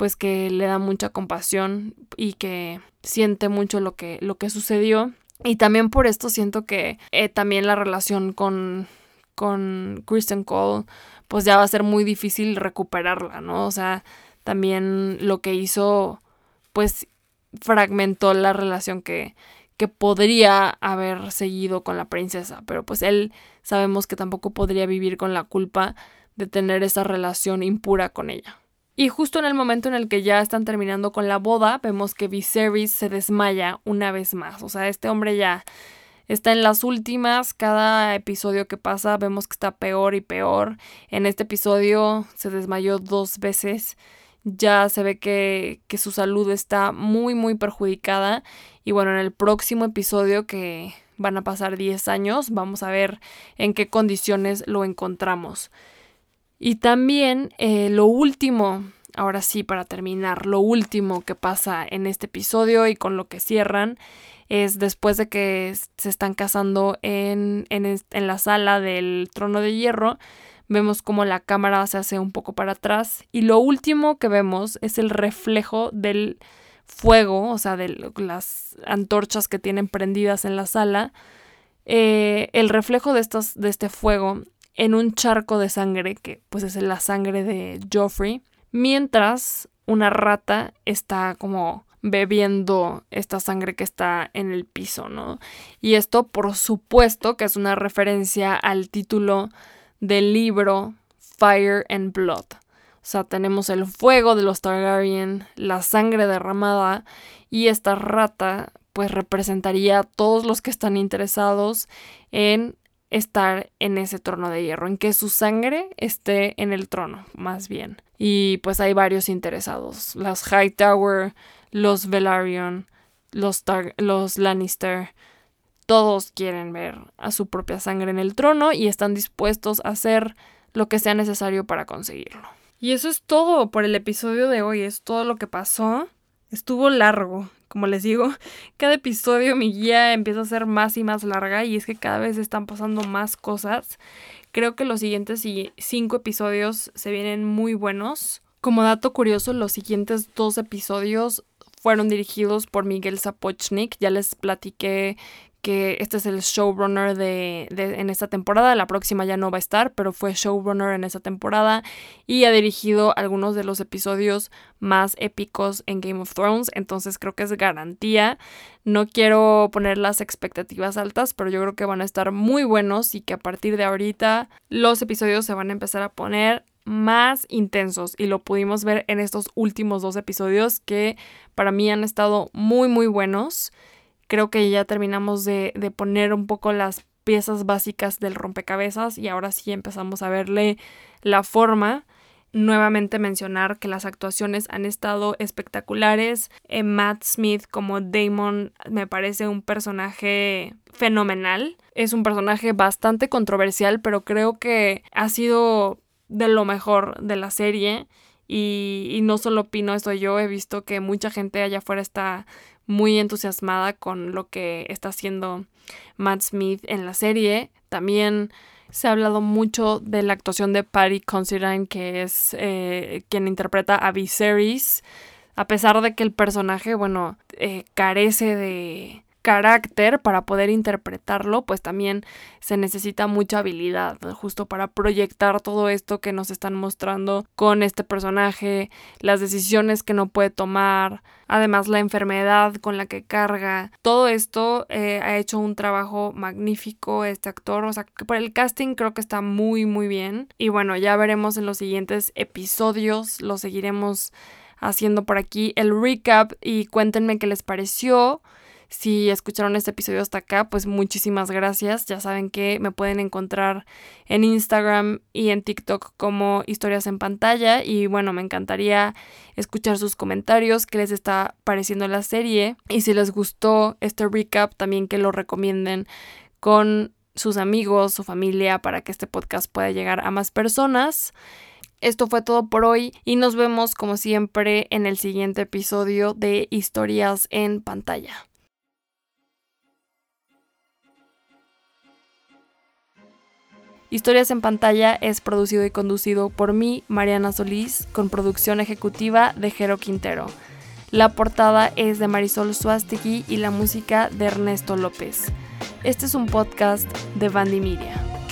pues que le da mucha compasión y que siente mucho lo que, lo que sucedió. Y también por esto siento que eh, también la relación con, con Kristen Cole, pues ya va a ser muy difícil recuperarla, ¿no? O sea, también lo que hizo, pues fragmentó la relación que, que podría haber seguido con la princesa, pero pues él sabemos que tampoco podría vivir con la culpa de tener esa relación impura con ella. Y justo en el momento en el que ya están terminando con la boda, vemos que Viserys se desmaya una vez más. O sea, este hombre ya está en las últimas. Cada episodio que pasa vemos que está peor y peor. En este episodio se desmayó dos veces. Ya se ve que, que su salud está muy, muy perjudicada. Y bueno, en el próximo episodio que van a pasar 10 años, vamos a ver en qué condiciones lo encontramos. Y también eh, lo último, ahora sí para terminar, lo último que pasa en este episodio y con lo que cierran es después de que se están casando en, en, la sala del trono de hierro, vemos como la cámara se hace un poco para atrás y lo último que vemos es el reflejo del fuego, o sea, de las antorchas que tienen prendidas en la sala. Eh, el reflejo de, estos, de este fuego en un charco de sangre, que pues es la sangre de Joffrey, mientras una rata está como bebiendo esta sangre que está en el piso, ¿no? Y esto, por supuesto, que es una referencia al título del libro Fire and Blood. O sea, tenemos el fuego de los Targaryen, la sangre derramada y esta rata pues representaría a todos los que están interesados en estar en ese trono de hierro, en que su sangre esté en el trono, más bien. Y pues hay varios interesados, las Hightower, los Velaryon, los, los Lannister, todos quieren ver a su propia sangre en el trono y están dispuestos a hacer lo que sea necesario para conseguirlo. Y eso es todo por el episodio de hoy, es todo lo que pasó. Estuvo largo, como les digo, cada episodio mi guía empieza a ser más y más larga y es que cada vez están pasando más cosas. Creo que los siguientes cinco episodios se vienen muy buenos. Como dato curioso, los siguientes dos episodios fueron dirigidos por Miguel Zapochnik. Ya les platiqué que este es el showrunner de, en esta temporada, la próxima ya no va a estar, pero fue showrunner en esta temporada y ha dirigido algunos de los episodios más épicos en Game of Thrones, entonces creo que es garantía. No quiero poner las expectativas altas, pero yo creo que van a estar muy buenos y que a partir de ahorita los episodios se van a empezar a poner más intensos y lo pudimos ver en estos últimos dos episodios que para mí han estado muy muy buenos creo que ya terminamos de, poner un poco las piezas básicas del rompecabezas y ahora sí empezamos a verle la forma. nuevamente mencionar que las actuaciones han estado espectaculares. Eh, Matt Smith como Damon me parece un personaje fenomenal. Es un personaje bastante controversial, pero creo que ha sido de lo mejor de la serie. Y, y no solo opino esto yo, he visto que mucha gente allá afuera está muy entusiasmada con lo que está haciendo Matt Smith en la serie. También se ha hablado mucho de la actuación de Patty Considine, que es eh, quien interpreta a Viserys, a pesar de que el personaje, bueno, eh, carece de carácter para poder interpretarlo, pues también se necesita mucha habilidad justo para proyectar todo esto que nos están mostrando con este personaje, las decisiones que no puede tomar, además la enfermedad con la que carga. Todo esto eh, ha hecho un trabajo magnífico este actor, o sea, por el casting creo que está muy muy bien y bueno, ya veremos en los siguientes episodios, lo seguiremos haciendo por aquí el recap y cuéntenme qué les pareció. Si escucharon este episodio hasta acá, pues muchísimas gracias. Ya saben que me pueden encontrar en Instagram y en TikTok como historias en pantalla. Y bueno, me encantaría escuchar sus comentarios, qué les está pareciendo la serie. Y si les gustó este recap, también que lo recomienden con sus amigos, su familia, para que este podcast pueda llegar a más personas. Esto fue todo por hoy y nos vemos como siempre en el siguiente episodio de Historias en pantalla. Historias en pantalla es producido y conducido por mí, Mariana Solís, con producción ejecutiva de Jero Quintero. La portada es de Marisol Suastegui y la música de Ernesto López. Este es un podcast de Bandy Media.